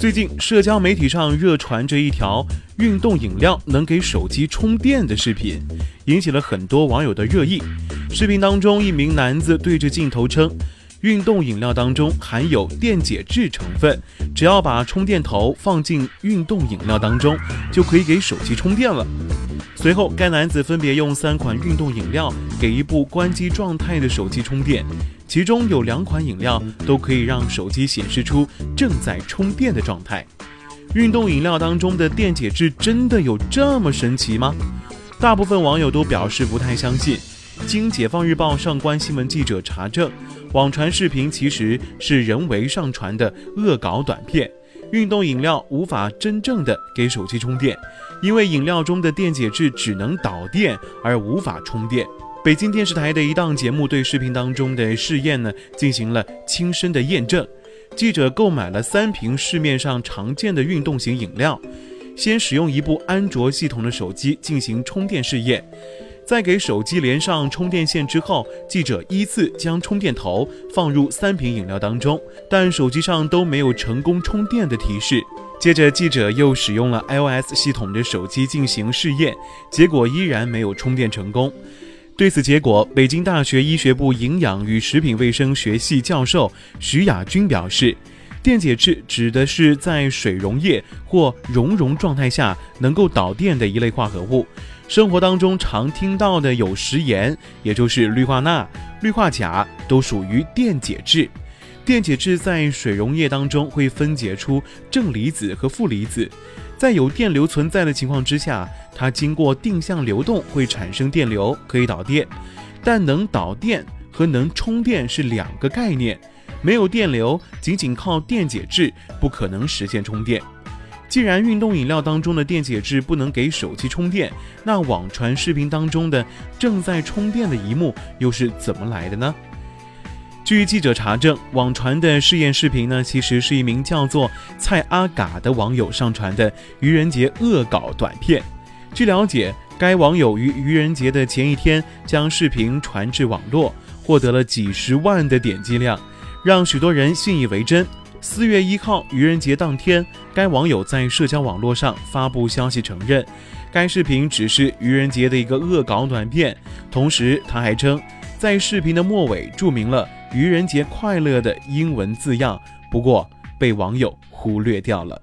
最近社交媒体上热传着一条运动饮料能给手机充电的视频，引起了很多网友的热议。视频当中，一名男子对着镜头称，运动饮料当中含有电解质成分，只要把充电头放进运动饮料当中，就可以给手机充电了。随后，该男子分别用三款运动饮料给一部关机状态的手机充电，其中有两款饮料都可以让手机显示出正在充电的状态。运动饮料当中的电解质真的有这么神奇吗？大部分网友都表示不太相信。经解放日报上官新闻记者查证，网传视频其实是人为上传的恶搞短片。运动饮料无法真正的给手机充电，因为饮料中的电解质只能导电而无法充电。北京电视台的一档节目对视频当中的试验呢进行了亲身的验证。记者购买了三瓶市面上常见的运动型饮料，先使用一部安卓系统的手机进行充电试验。在给手机连上充电线之后，记者依次将充电头放入三瓶饮料当中，但手机上都没有成功充电的提示。接着，记者又使用了 iOS 系统的手机进行试验，结果依然没有充电成功。对此结果，北京大学医学部营养与食品卫生学系教授徐亚军表示，电解质指的是在水溶液或熔融状态下能够导电的一类化合物。生活当中常听到的有食盐，也就是氯化钠、氯化钾，都属于电解质。电解质在水溶液当中会分解出正离子和负离子，在有电流存在的情况之下，它经过定向流动会产生电流，可以导电。但能导电和能充电是两个概念，没有电流，仅仅靠电解质不可能实现充电。既然运动饮料当中的电解质不能给手机充电，那网传视频当中的正在充电的一幕又是怎么来的呢？据记者查证，网传的试验视频呢，其实是一名叫做蔡阿嘎的网友上传的愚人节恶搞短片。据了解，该网友于愚人节的前一天将视频传至网络，获得了几十万的点击量，让许多人信以为真。四月一号，愚人节当天，该网友在社交网络上发布消息，承认该视频只是愚人节的一个恶搞短片。同时，他还称在视频的末尾注明了“愚人节快乐”的英文字样，不过被网友忽略掉了。